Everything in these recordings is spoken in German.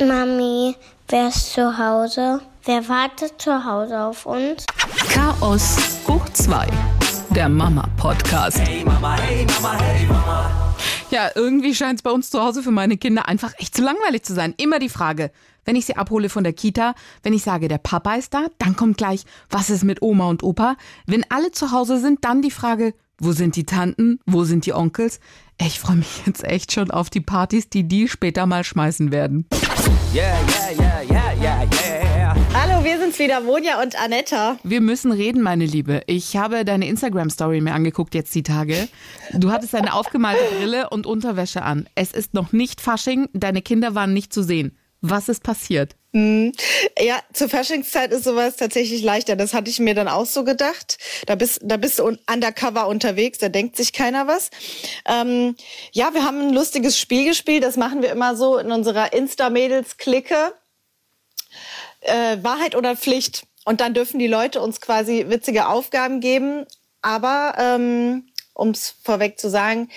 Mami, wer ist zu Hause? Wer wartet zu Hause auf uns? Chaos hoch 2, der Mama-Podcast. Hey Mama, hey Mama, hey Mama. Ja, irgendwie scheint es bei uns zu Hause für meine Kinder einfach echt zu langweilig zu sein. Immer die Frage, wenn ich sie abhole von der Kita, wenn ich sage, der Papa ist da, dann kommt gleich, was ist mit Oma und Opa? Wenn alle zu Hause sind, dann die Frage, wo sind die Tanten? Wo sind die Onkels? Ich freue mich jetzt echt schon auf die Partys, die die später mal schmeißen werden. Yeah, yeah, yeah, yeah, yeah, yeah. Hallo, wir sind's wieder, Monja und Anetta. Wir müssen reden, meine Liebe. Ich habe deine Instagram-Story mir angeguckt jetzt die Tage. Du hattest eine aufgemalte Brille und Unterwäsche an. Es ist noch nicht Fasching, deine Kinder waren nicht zu sehen. Was ist passiert? Ja, zur Faschingszeit ist sowas tatsächlich leichter. Das hatte ich mir dann auch so gedacht. Da bist, da bist du un- undercover unterwegs, da denkt sich keiner was. Ähm, ja, wir haben ein lustiges Spiel gespielt. Das machen wir immer so in unserer Insta-Mädels-Clique. Äh, Wahrheit oder Pflicht. Und dann dürfen die Leute uns quasi witzige Aufgaben geben. Aber ähm, um es vorweg zu sagen,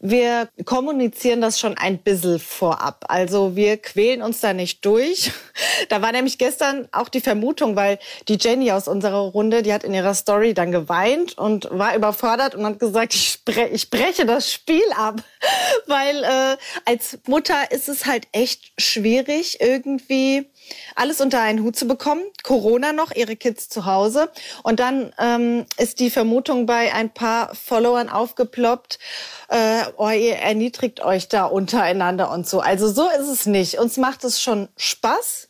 wir kommunizieren das schon ein bisschen vorab. Also wir quälen uns da nicht durch. Da war nämlich gestern auch die Vermutung, weil die Jenny aus unserer Runde, die hat in ihrer Story dann geweint und war überfordert und hat gesagt, ich, spre ich breche das Spiel ab. Weil äh, als Mutter ist es halt echt schwierig, irgendwie alles unter einen Hut zu bekommen. Corona noch, ihre Kids zu Hause. Und dann ähm, ist die Vermutung bei ein paar Followern aufgeploppt, äh, oh, ihr erniedrigt euch da untereinander und so. Also so ist es nicht. Uns macht es schon Spaß.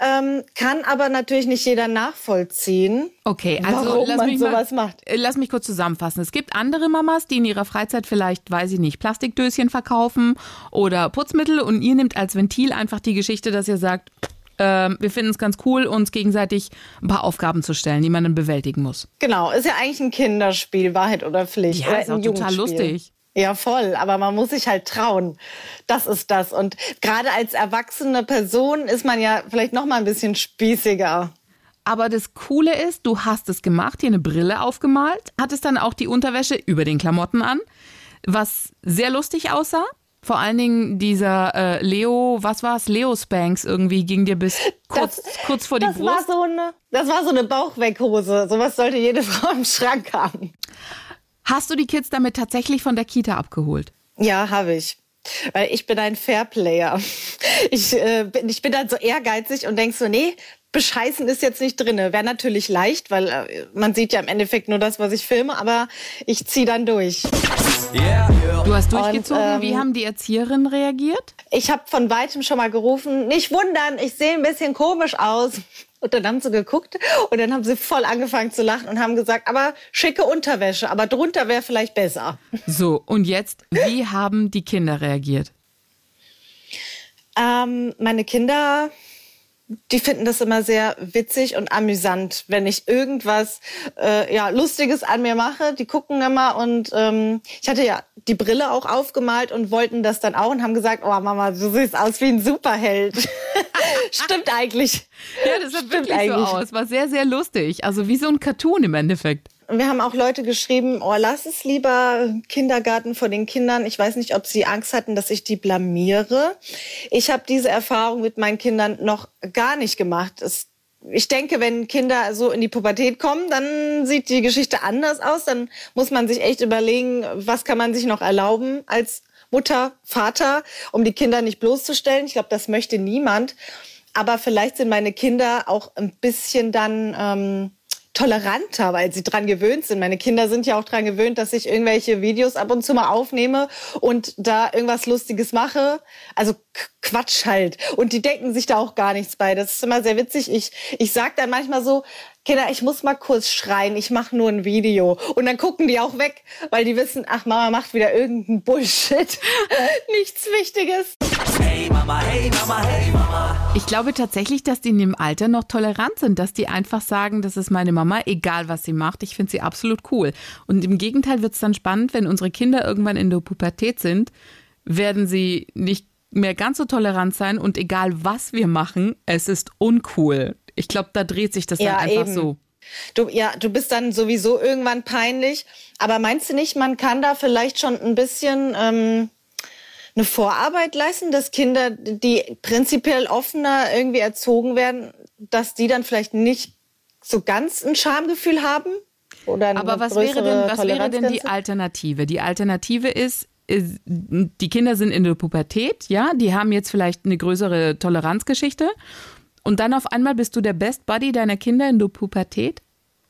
Ähm, kann aber natürlich nicht jeder nachvollziehen, Okay, also warum lass man mich mal, sowas macht. äh, Lass mich kurz zusammenfassen. Es gibt andere Mamas, die in ihrer Freizeit vielleicht, weiß ich nicht, Plastikdöschen verkaufen oder Putzmittel und ihr nehmt als Ventil einfach die Geschichte, dass ihr sagt, ähm, wir finden es ganz cool, uns gegenseitig ein paar Aufgaben zu stellen, die man dann bewältigen muss. Genau, ist ja eigentlich ein Kinderspiel, Wahrheit oder Pflicht. Ja, oder ist auch total lustig. Ja, voll, aber man muss sich halt trauen. Das ist das. Und gerade als erwachsene Person ist man ja vielleicht noch mal ein bisschen spießiger. Aber das Coole ist, du hast es gemacht, hier eine Brille aufgemalt, hattest dann auch die Unterwäsche über den Klamotten an, was sehr lustig aussah. Vor allen Dingen dieser äh, Leo, was war's? Leo Spanks irgendwie ging dir bis kurz, kurz vor die das war Brust. so eine, das war so eine Bauchweghose. Sowas sollte jede Frau im Schrank haben. Hast du die Kids damit tatsächlich von der Kita abgeholt? Ja, habe ich. Weil ich bin ein Fairplayer. Ich, äh, bin, ich bin dann so ehrgeizig und denk so, nee, bescheißen ist jetzt nicht drinne. Wäre natürlich leicht, weil äh, man sieht ja im Endeffekt nur das, was ich filme, aber ich zieh dann durch. Yeah, yeah. Du hast durchgezogen. ähm, Wie haben die Erzieherinnen reagiert? Ich habe von weitem schon mal gerufen, nicht wundern, ich sehe ein bisschen komisch aus. Und dann haben sie geguckt und dann haben sie voll angefangen zu lachen und haben gesagt, aber schicke Unterwäsche, aber drunter wäre vielleicht besser. So, und jetzt, wie haben die Kinder reagiert? Ähm, meine Kinder, die finden das immer sehr witzig und amüsant, wenn ich irgendwas äh, ja, Lustiges an mir mache. Die gucken immer und ähm, ich hatte ja die Brille auch aufgemalt und wollten das dann auch und haben gesagt, oh Mama, du siehst aus wie ein Superheld. Stimmt eigentlich. Ja, das sah Stimmt wirklich so eigentlich. aus. War sehr, sehr lustig. Also wie so ein Cartoon im Endeffekt. Und wir haben auch Leute geschrieben, oh, lass es lieber Kindergarten vor den Kindern. Ich weiß nicht, ob sie Angst hatten, dass ich die blamiere. Ich habe diese Erfahrung mit meinen Kindern noch gar nicht gemacht. Es, ich denke, wenn Kinder so in die Pubertät kommen, dann sieht die Geschichte anders aus. Dann muss man sich echt überlegen, was kann man sich noch erlauben als Mutter, Vater, um die Kinder nicht bloßzustellen. Ich glaube, das möchte niemand. Aber vielleicht sind meine Kinder auch ein bisschen dann ähm, toleranter, weil sie dran gewöhnt sind. Meine Kinder sind ja auch dran gewöhnt, dass ich irgendwelche Videos ab und zu mal aufnehme und da irgendwas Lustiges mache. Also Quatsch halt. Und die denken sich da auch gar nichts bei. Das ist immer sehr witzig. Ich, ich sag dann manchmal so, Kinder, ich muss mal kurz schreien, ich mache nur ein Video. Und dann gucken die auch weg, weil die wissen, ach, Mama macht wieder irgendeinen Bullshit. Nichts Wichtiges. Hey Mama, hey Mama, hey Mama. Ich glaube tatsächlich, dass die in dem Alter noch tolerant sind, dass die einfach sagen, das ist meine Mama, egal was sie macht. Ich finde sie absolut cool. Und im Gegenteil wird es dann spannend, wenn unsere Kinder irgendwann in der Pubertät sind, werden sie nicht mehr ganz so tolerant sein und egal was wir machen, es ist uncool. Ich glaube, da dreht sich das Ja, dann einfach eben. so. Du, ja, du bist dann sowieso irgendwann peinlich. Aber meinst du nicht, man kann da vielleicht schon ein bisschen ähm, eine Vorarbeit leisten, dass Kinder, die prinzipiell offener irgendwie erzogen werden, dass die dann vielleicht nicht so ganz ein Schamgefühl haben? Oder Aber was wäre denn, was wäre denn die? Alternative? Die Alternative ist, ist, die Kinder sind in der Pubertät, ja, die haben jetzt vielleicht eine größere Toleranzgeschichte und dann auf einmal bist du der Best Buddy deiner Kinder in der Pubertät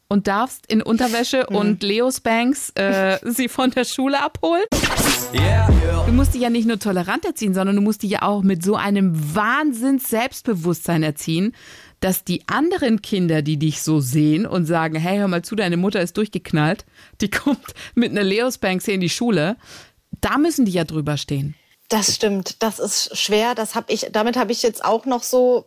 und darfst in Unterwäsche Hm. und Leo Spanks äh, sie von der Schule abholen. Yeah, yeah. Du musst die ja nicht nur tolerant erziehen, sondern du musst die ja auch mit so einem Wahnsinns Selbstbewusstsein erziehen, dass die anderen Kinder, die dich so sehen und sagen, hey, hör mal zu, deine Mutter ist durchgeknallt, die kommt mit einer Leo Spanks hier in die Schule, da müssen die ja drüber stehen. Das stimmt, das ist schwer. Das hab ich, damit habe ich jetzt auch noch so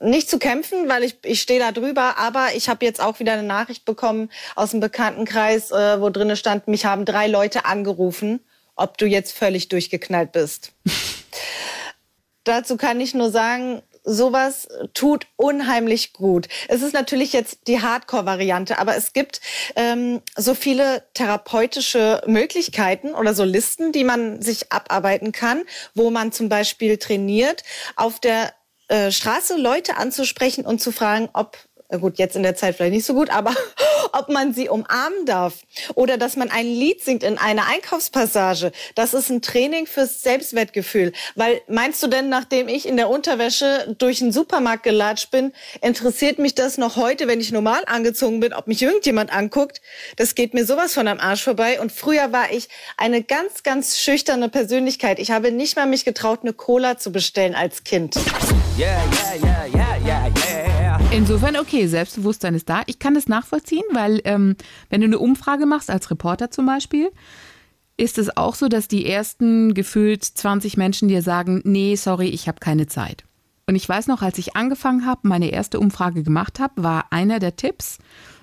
nicht zu kämpfen, weil ich, ich stehe da drüber, aber ich habe jetzt auch wieder eine Nachricht bekommen aus dem Bekanntenkreis, äh, wo drinne stand, mich haben drei Leute angerufen, ob du jetzt völlig durchgeknallt bist. Dazu kann ich nur sagen, sowas tut unheimlich gut. Es ist natürlich jetzt die Hardcore-Variante, aber es gibt ähm, so viele therapeutische Möglichkeiten oder so Listen, die man sich abarbeiten kann, wo man zum Beispiel trainiert, auf der äh, Straße Leute anzusprechen und zu fragen, ob gut, jetzt in der Zeit vielleicht nicht so gut, aber ob man sie umarmen darf oder dass man ein Lied singt in einer Einkaufspassage, das ist ein Training fürs Selbstwertgefühl. Weil meinst du denn, nachdem ich in der Unterwäsche durch den Supermarkt gelatscht bin, interessiert mich das noch heute, wenn ich normal angezogen bin, ob mich irgendjemand anguckt? Das geht mir sowas von am Arsch vorbei. Und früher war ich eine ganz, ganz schüchterne Persönlichkeit. Ich habe nicht mal mich getraut, eine Cola zu bestellen als Kind. Yeah, yeah, yeah, yeah, yeah, yeah. Insofern, okay, Selbstbewusstsein ist da. Ich kann das nachvollziehen, weil ähm, wenn du eine Umfrage machst, als Reporter zum Beispiel, ist es auch so, dass die ersten gefühlt 20 Menschen dir sagen, nee, sorry, ich habe keine Zeit. Und ich weiß noch, als ich angefangen habe, meine erste Umfrage gemacht habe, war einer der Tipps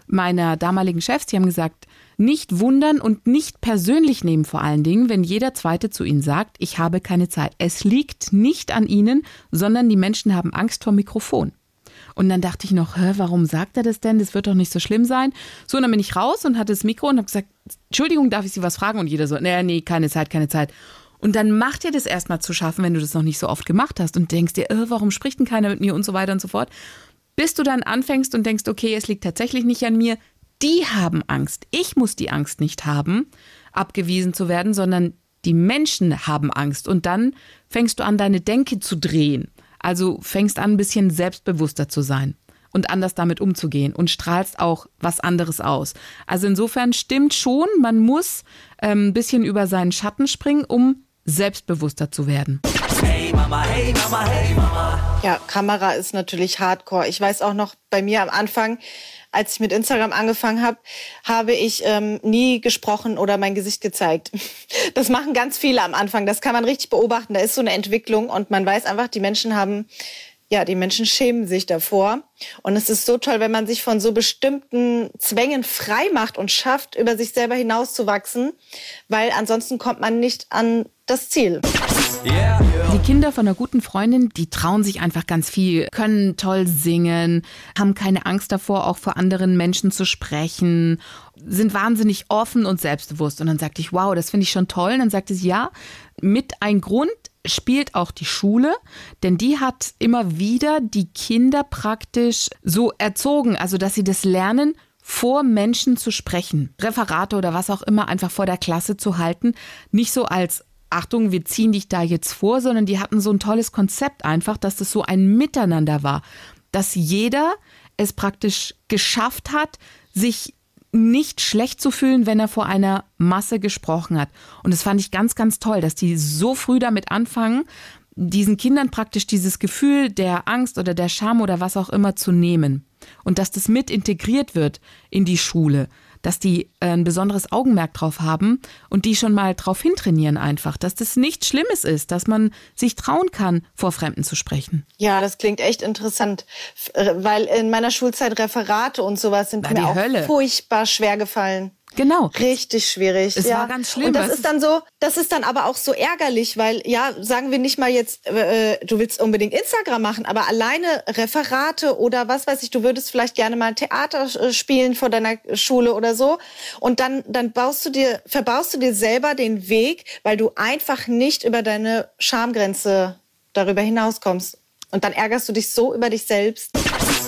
meiner damaligen Chefs, die haben gesagt, nicht wundern und nicht persönlich nehmen vor allen Dingen, wenn jeder Zweite zu Ihnen sagt, ich habe keine Zeit. Es liegt nicht an Ihnen, sondern die Menschen haben Angst vor Mikrofon. Und dann dachte ich noch, warum sagt er das denn? Das wird doch nicht so schlimm sein. So, und dann bin ich raus und hatte das Mikro und habe gesagt, Entschuldigung, darf ich Sie was fragen? Und jeder so, nee, nee, keine Zeit, keine Zeit. Und dann macht dir das erstmal zu schaffen, wenn du das noch nicht so oft gemacht hast und denkst dir, äh, warum spricht denn keiner mit mir und so weiter und so fort. Bis du dann anfängst und denkst, okay, es liegt tatsächlich nicht an mir. Die haben Angst. Ich muss die Angst nicht haben, abgewiesen zu werden, sondern die Menschen haben Angst. Und dann fängst du an, deine Denke zu drehen. Also fängst an, ein bisschen selbstbewusster zu sein und anders damit umzugehen und strahlst auch was anderes aus. Also insofern stimmt schon, man muss ähm, ein bisschen über seinen Schatten springen, um selbstbewusster zu werden. Hey Mama, hey Mama, hey Mama. Ja, Kamera ist natürlich hardcore. Ich weiß auch noch bei mir am Anfang, als ich mit Instagram angefangen habe, habe ich ähm, nie gesprochen oder mein Gesicht gezeigt. Das machen ganz viele am Anfang. Das kann man richtig beobachten. Da ist so eine Entwicklung und man weiß einfach, die Menschen haben, ja, die Menschen schämen sich davor. Und es ist so toll, wenn man sich von so bestimmten Zwängen frei macht und schafft, über sich selber hinauszuwachsen, weil ansonsten kommt man nicht an das Ziel. Yeah. Die Kinder von einer guten Freundin, die trauen sich einfach ganz viel, können toll singen, haben keine Angst davor, auch vor anderen Menschen zu sprechen, sind wahnsinnig offen und selbstbewusst. Und dann sagte ich, wow, das finde ich schon toll. Und dann sagte sie, ja, mit ein Grund spielt auch die Schule, denn die hat immer wieder die Kinder praktisch so erzogen, also dass sie das lernen, vor Menschen zu sprechen, Referate oder was auch immer einfach vor der Klasse zu halten, nicht so als Achtung, wir ziehen dich da jetzt vor, sondern die hatten so ein tolles Konzept einfach, dass das so ein Miteinander war, dass jeder es praktisch geschafft hat, sich nicht schlecht zu fühlen, wenn er vor einer Masse gesprochen hat. Und das fand ich ganz, ganz toll, dass die so früh damit anfangen, diesen Kindern praktisch dieses Gefühl der Angst oder der Scham oder was auch immer zu nehmen. Und dass das mit integriert wird in die Schule, dass die äh, ein besonderes Augenmerk drauf haben und die schon mal drauf hintrainieren einfach, dass das nichts Schlimmes ist, dass man sich trauen kann, vor Fremden zu sprechen. Ja, das klingt echt interessant, äh, weil in meiner Schulzeit Referate und sowas sind War mir auch Hölle. furchtbar schwer gefallen. Genau. Richtig schwierig. Es ja. war ganz schlimm, Und das ist dann so, das ist dann aber auch so ärgerlich, weil ja, sagen wir nicht mal jetzt, äh, du willst unbedingt Instagram machen, aber alleine Referate oder was weiß ich, du würdest vielleicht gerne mal Theater äh, spielen vor deiner Schule oder so. Und dann, dann baust du dir, verbaust du dir selber den Weg, weil du einfach nicht über deine Schamgrenze darüber hinauskommst. Und dann ärgerst du dich so über dich selbst.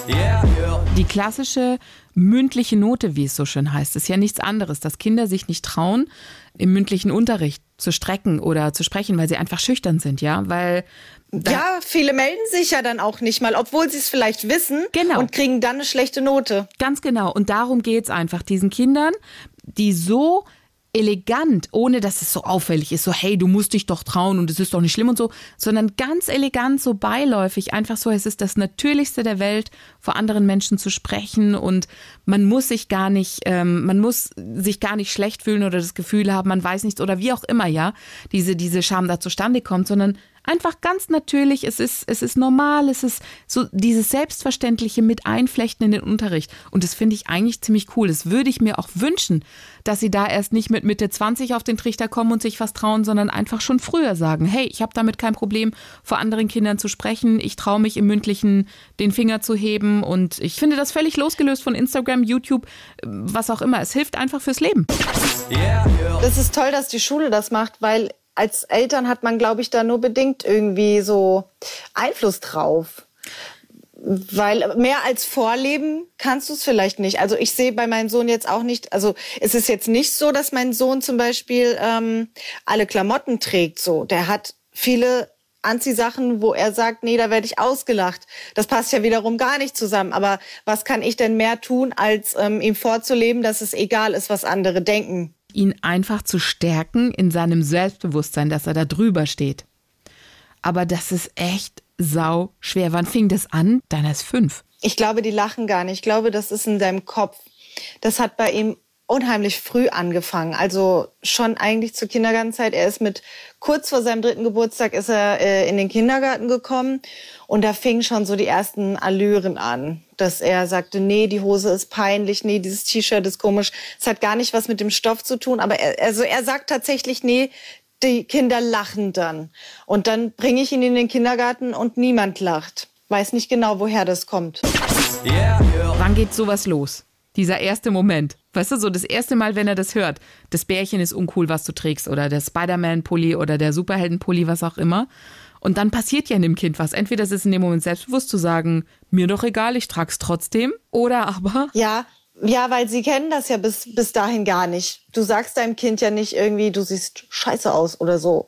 Yeah, yeah. Die klassische mündliche Note, wie es so schön heißt, ist ja nichts anderes, dass Kinder sich nicht trauen, im mündlichen Unterricht zu strecken oder zu sprechen, weil sie einfach schüchtern sind, ja, weil Ja, viele melden sich ja dann auch nicht mal, obwohl sie es vielleicht wissen Genau. und kriegen dann eine schlechte Note. Ganz genau. Und darum geht's einfach, diesen Kindern, die so elegant, ohne dass es so auffällig ist, so hey, du musst dich doch trauen und es ist doch nicht schlimm und so, sondern ganz elegant, so beiläufig, einfach so, es ist das Natürlichste der Welt, vor anderen Menschen zu sprechen und man muss sich gar nicht, ähm, man muss sich gar nicht schlecht fühlen oder das Gefühl haben, man weiß nichts oder wie auch immer, ja, diese, diese Scham da zustande kommt, sondern einfach ganz natürlich, es ist, es ist normal, es ist so dieses Selbstverständliche mit einflechten in den Unterricht. Und das finde ich eigentlich ziemlich cool. Das würde ich mir auch wünschen, dass sie da erst nicht mit Mitte 20 auf den Trichter kommen und sich was trauen, sondern einfach schon früher sagen, hey, ich habe damit kein Problem, vor anderen Kindern zu sprechen, ich traue mich im Mündlichen den Finger zu heben und ich finde das völlig losgelöst von Instagram, YouTube, was auch immer. Es hilft einfach fürs Leben. Yeah, yeah. Das ist toll, dass die Schule das macht, weil als Eltern hat man, glaube ich, da nur bedingt irgendwie so Einfluss drauf. Weil mehr als vorleben kannst du es vielleicht nicht. Also ich sehe bei meinem Sohn jetzt auch nicht, also es ist jetzt nicht so, dass mein Sohn zum Beispiel ähm, alle Klamotten trägt. So, der hat viele Anziehsachen, wo er sagt, nee, da werde ich ausgelacht. Das passt ja wiederum gar nicht zusammen. Aber was kann ich denn mehr tun, als ähm, ihm vorzuleben, dass es egal ist, was andere denken? Ihn einfach zu stärken in seinem Selbstbewusstsein, dass er da drüber steht. Aber das ist echt sau schwer. Wann fing das an? Deiner ist fünf. Ich glaube, die lachen gar nicht. Ich glaube, das ist in seinem Kopf. Das hat bei ihm unheimlich früh angefangen. Also schon eigentlich zur Kindergartenzeit. Er ist mit kurz vor seinem dritten Geburtstag ist er äh, in den Kindergarten gekommen und da fingen schon so die ersten Allüren an, dass er sagte, nee, die Hose ist peinlich, nee, dieses T-Shirt ist komisch. Es hat gar nicht was mit dem Stoff zu tun, aber er, also er sagt tatsächlich, nee, die Kinder lachen dann. Und dann bringe ich ihn in den Kindergarten und niemand lacht. Weiß nicht genau, woher das kommt. Yeah, yeah. Wann geht sowas los? Dieser erste Moment. Weißt du, so das erste Mal, wenn er das hört. Das Bärchen ist uncool, was du trägst. Oder der Spider-Man-Pulli oder der Superhelden-Pulli, was auch immer. Und dann passiert ja in dem Kind was. Entweder es ist in dem Moment selbstbewusst zu sagen, mir doch egal, ich trag's trotzdem. Oder aber, Ja, ja, weil sie kennen das ja bis, bis dahin gar nicht. Du sagst deinem Kind ja nicht irgendwie, du siehst scheiße aus oder so.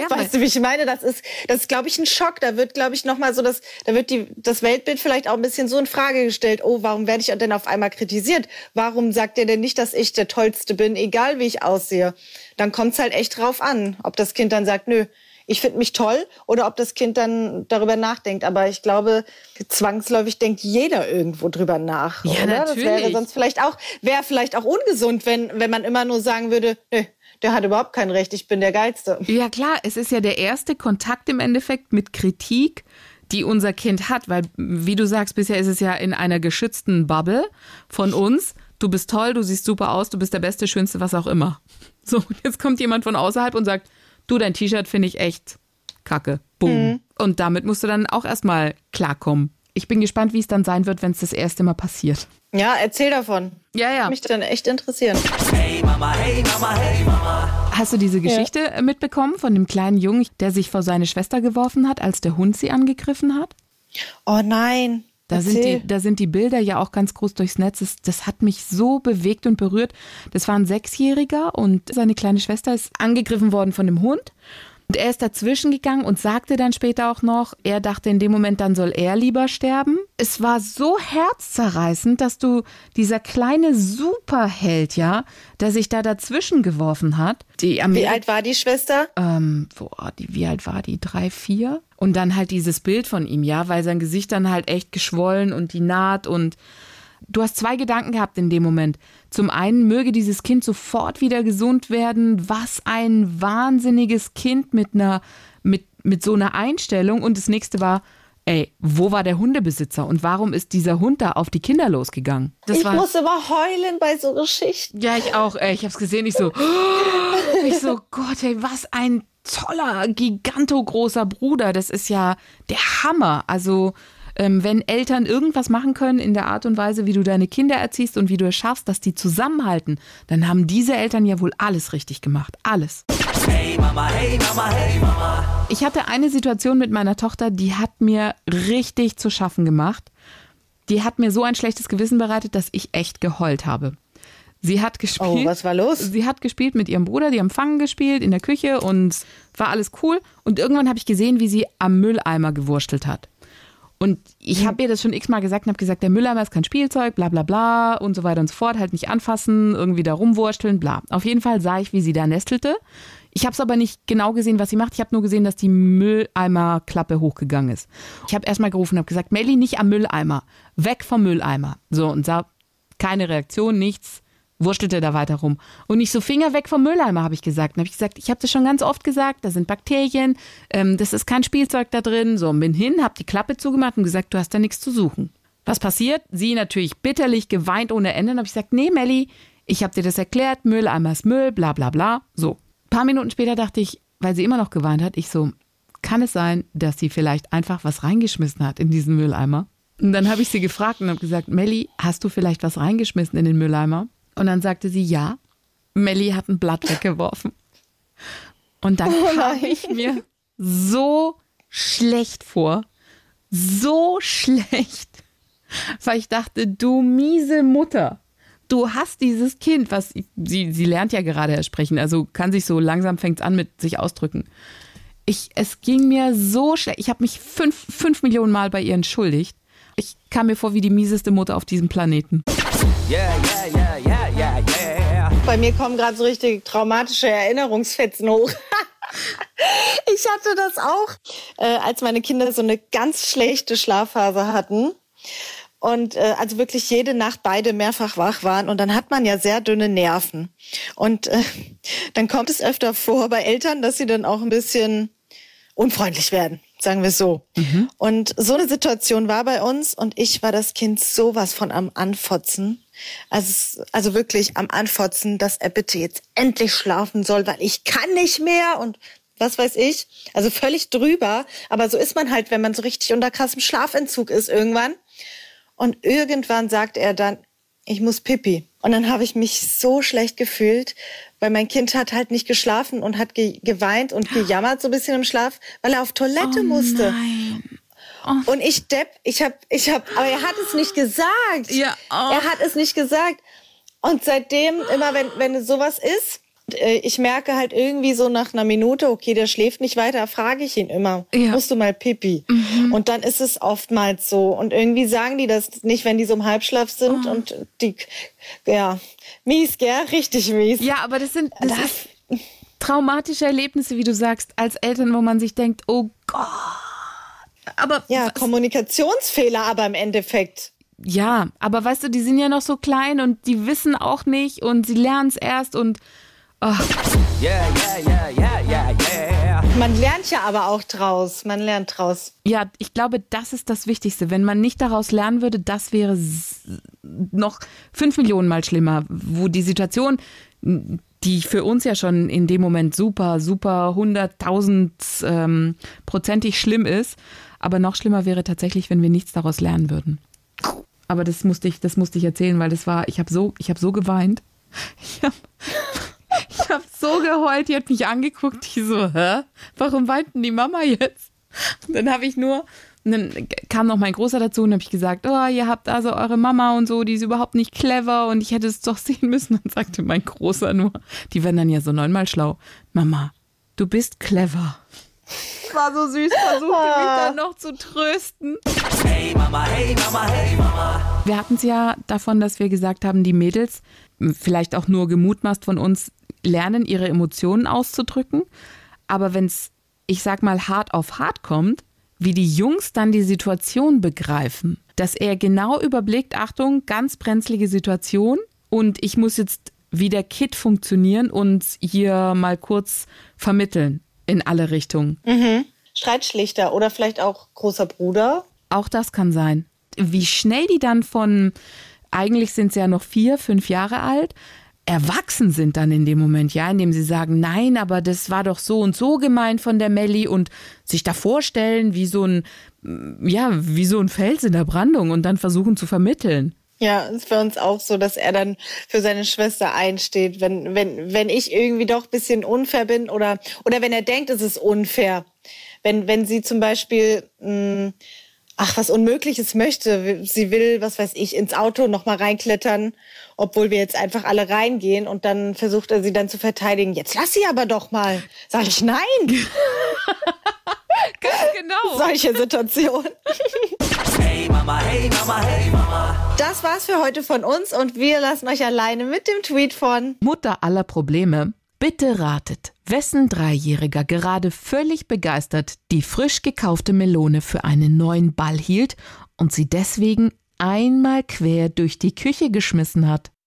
Ja, weißt du, wie ich meine? Das ist, das ist, glaube ich, ein Schock. Da wird, glaube ich, nochmal so das, da wird die, das Weltbild vielleicht auch ein bisschen so in Frage gestellt. Oh, warum werde ich denn auf einmal kritisiert? Warum sagt ihr denn nicht, dass ich der Tollste bin, egal wie ich aussehe? Dann kommt es halt echt drauf an, ob das Kind dann sagt, nö, ich finde mich toll oder ob das Kind dann darüber nachdenkt. Aber ich glaube, zwangsläufig denkt jeder irgendwo drüber nach. Ja, oder? Das wäre natürlich. sonst vielleicht auch, wäre vielleicht auch ungesund, wenn, wenn man immer nur sagen würde, nö, der hat überhaupt kein Recht, ich bin der Geilste. ja klar, es ist ja der erste Kontakt im Endeffekt mit Kritik, die unser Kind hat. Weil, wie du sagst, bisher ist es ja in einer geschützten Bubble von uns. Du bist toll, du siehst super aus, du bist der Beste, Schönste, was auch immer. So, und jetzt kommt jemand von außerhalb und sagt, du, dein T-Shirt finde ich echt kacke. Boom. Und damit musst du dann auch erstmal klarkommen. Ich bin gespannt, wie es dann sein wird, wenn es das erste Mal passiert. Ja, erzähl davon. Ja, ja. Mich dann echt interessieren. Hey Mama, hey Mama, hey Mama. Hast du diese Geschichte äh, mitbekommen von dem kleinen Jungen, der sich vor seine Schwester geworfen hat, als der Hund sie angegriffen hat? Oh nein. Da sind, die, da sind die Bilder ja auch ganz groß durchs Netz. Das, das hat mich so bewegt und berührt. Das war ein Sechsjähriger und seine kleine Schwester ist angegriffen worden von dem Hund. Und er ist dazwischen gegangen und sagte dann später auch noch, er dachte in dem Moment, dann soll er lieber sterben. Es war so herzzerreißend, dass du dieser kleine Superheld, ja, der sich da dazwischen geworfen hat. Die Wie alt war die Schwester? ähm, boah, die, wie alt war die? Drei, vier? Und dann halt dieses Bild von ihm, ja, weil sein Gesicht dann halt echt geschwollen und die Naht und du hast zwei Gedanken gehabt in dem Moment. Zum einen möge dieses Kind sofort wieder gesund werden. Was ein wahnsinniges Kind mit einer, mit, mit so einer Einstellung. Und das nächste war, ey, wo war der Hundebesitzer und warum ist dieser Hund da auf die Kinder losgegangen? Das ich war, muss immer heulen bei so Geschichten. ja, ich auch, ey, ich hab's gesehen, ich so, ich so, Gott, ey, was ein toller, gigantogroßer Bruder, das ist ja der Hammer. Also, ähm, wenn Eltern irgendwas machen können in der Art und Weise, wie du deine Kinder erziehst und wie du es schaffst, dass die zusammenhalten, dann haben diese Eltern ja wohl alles richtig gemacht. Alles. Hey Mama, hey Mama, hey Mama. Ich hatte eine Situation mit meiner Tochter, die hat mir richtig zu schaffen gemacht. Die hat mir so ein schlechtes Gewissen bereitet, dass ich echt geheult habe. Sie hat gespielt. Oh, was war los? Sie hat gespielt mit ihrem Bruder, die haben Fangen gespielt in der Küche und war alles cool. Und irgendwann habe ich gesehen, wie sie am Mülleimer gewurstelt hat. Und ich habe ihr das schon x-mal gesagt und habe gesagt, der Mülleimer ist kein Spielzeug, bla bla bla und so weiter und so fort. Halt nicht anfassen, irgendwie da rumwursteln, bla. Auf jeden Fall sah ich, wie sie da nestelte. Ich habe es aber nicht genau gesehen, was sie macht. Ich habe nur gesehen, dass die Mülleimerklappe hochgegangen ist. Ich habe erstmal gerufen und habe gesagt, Melli, nicht am Mülleimer, weg vom Mülleimer. So, und sah keine Reaktion, nichts wurstelte da weiter rum. Und nicht so Finger weg vom Mülleimer, habe ich gesagt. Dann habe ich gesagt, ich habe das schon ganz oft gesagt, da sind Bakterien, ähm, das ist kein Spielzeug da drin. So, bin hin, habe die Klappe zugemacht und gesagt, du hast da nichts zu suchen. Was passiert? Sie natürlich bitterlich geweint ohne Ende. Dann habe ich gesagt, nee, Melli, ich habe dir das erklärt, Mülleimer ist Müll, bla bla bla. So. Ein paar Minuten später dachte ich, weil sie immer noch geweint hat, ich so, kann es sein, dass sie vielleicht einfach was reingeschmissen hat in diesen Mülleimer? Und dann habe ich sie gefragt und habe gesagt, Melli, hast du vielleicht was reingeschmissen in den Mülleimer? Und dann sagte sie, ja. Melli hat ein Blatt weggeworfen. Und dann kam ich mir so schlecht vor. So schlecht. Weil ich dachte, du miese Mutter. Du hast dieses Kind, was sie, sie lernt ja gerade erst sprechen, also kann sich so langsam fängt an mit sich ausdrücken. Ich, es ging mir so schlecht. Ich habe mich fünf, fünf Millionen Mal bei ihr entschuldigt. Ich kam mir vor wie die mieseste Mutter auf diesem Planeten. Yeah, yeah, yeah, yeah, yeah. Bei mir kommen gerade so richtig traumatische Erinnerungsfetzen hoch. ich hatte das auch, äh, als meine Kinder so eine ganz schlechte Schlafphase hatten. Und äh, also wirklich jede Nacht beide mehrfach wach waren. Und dann hat man ja sehr dünne Nerven. Und äh, dann kommt es öfter vor bei Eltern, dass sie dann auch ein bisschen unfreundlich werden, sagen wir so. Und so eine Situation war bei uns und ich war das Kind sowas von am Anfotzen. Also, also wirklich am Anfotzen, dass er bitte jetzt endlich schlafen soll, weil ich kann nicht mehr und was weiß ich. Also völlig drüber. Aber so ist man halt, wenn man so richtig unter krassem Schlafentzug ist irgendwann. Und irgendwann sagt er dann, ich muss pipi. Und dann habe ich mich so schlecht gefühlt, weil mein Kind hat halt nicht geschlafen und hat ge geweint und gejammert so ein bisschen im Schlaf, weil er auf Toilette musste. Und ich depp, ich hab, ich hab, aber er hat es nicht gesagt. Ja, oh. Er hat es nicht gesagt. Und seitdem, immer wenn, wenn sowas ist, ich merke halt irgendwie so nach einer Minute, okay, der schläft nicht weiter, frage ich ihn immer, Ja. musst du mal pipi? Und dann ist es oftmals so. Und irgendwie sagen die das nicht, wenn die so im Halbschlaf sind und die, ja, mies, gell? Richtig mies. Ja, aber das sind das ist traumatische Erlebnisse, wie du sagst, als Eltern, wo man sich denkt, oh Gott. Aber Ja, was- Kommunikationsfehler aber im Endeffekt. ja, aber weißt du, die sind ja noch so klein und die wissen auch nicht und sie lernen es erst und Yeah, yeah, yeah, yeah. Man lernt ja aber auch draus. Man lernt draus. ja, ich glaube, das ist das Wichtigste. Wenn man nicht daraus lernen würde, das wäre noch fünf Millionen Mal schlimmer, wo die Situation, die für uns ja schon in dem Moment super, super hunderttausend ähm, schlimm ist, aber noch schlimmer wäre tatsächlich, wenn wir nichts daraus lernen würden. Aber das musste ich, das musste ich erzählen, weil das war, ich habe so, ich habe so geweint. Ich habe ich hab so geheult, die hat mich angeguckt, die so, hä? Warum weint denn die Mama jetzt? Und dann habe ich nur, und dann kam noch mein Großer dazu und habe ich gesagt, oh, ihr habt also eure Mama und so, die ist überhaupt nicht clever und ich hätte es doch sehen müssen. Dann sagte mein Großer nur, die werden dann ja so neunmal schlau. Mama, du bist clever. War so süß, versuchte mich dann noch zu trösten. Hey Mama, hey Mama, hey Mama. Wir hatten es ja davon, dass wir gesagt haben, die Mädels, vielleicht auch nur gemutmaßt von uns, lernen ihre Emotionen auszudrücken. Aber wenn es, ich sag mal, hart auf hart kommt, wie die Jungs dann die Situation begreifen, dass er genau überblickt, Achtung, ganz brenzlige Situation und ich muss jetzt wie der Kid funktionieren und hier mal kurz vermitteln in alle Richtungen. Streitschlichter oder vielleicht auch großer Bruder. Auch das kann sein. Wie schnell die dann von, eigentlich sind sie ja noch vier, fünf Jahre alt, erwachsen sind dann in dem Moment, ja, indem sie sagen, nein, aber das war doch so und so gemeint von der Melli und sich da vorstellen wie so ein, ja, wie so ein Fels in der Brandung und dann versuchen zu vermitteln. Ja, ist für uns auch so, dass er dann für seine Schwester einsteht, wenn, wenn, wenn ich irgendwie doch ein bisschen unfair bin oder, oder wenn er denkt, es ist unfair. Wenn, wenn sie zum Beispiel, mh, ach, was Unmögliches möchte. Sie will, was weiß ich, ins Auto nochmal reinklettern, obwohl wir jetzt einfach alle reingehen und dann versucht er sie dann zu verteidigen. Jetzt lass sie aber doch mal. Sag ich nein. Ganz genau. Solche Situationen. Hey Mama, hey Mama, hey Mama. Das war's für heute von uns und wir lassen euch alleine mit dem Tweet von Mutter aller Probleme. Bitte ratet, wessen Dreijähriger gerade völlig begeistert die frisch gekaufte Melone für einen neuen Ball hielt und sie deswegen einmal quer durch die Küche geschmissen hat.